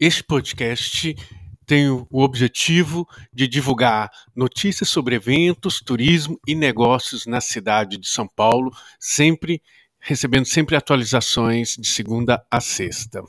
Este podcast tem o objetivo de divulgar notícias sobre eventos, turismo e negócios na cidade de São Paulo, sempre recebendo sempre atualizações de segunda a sexta.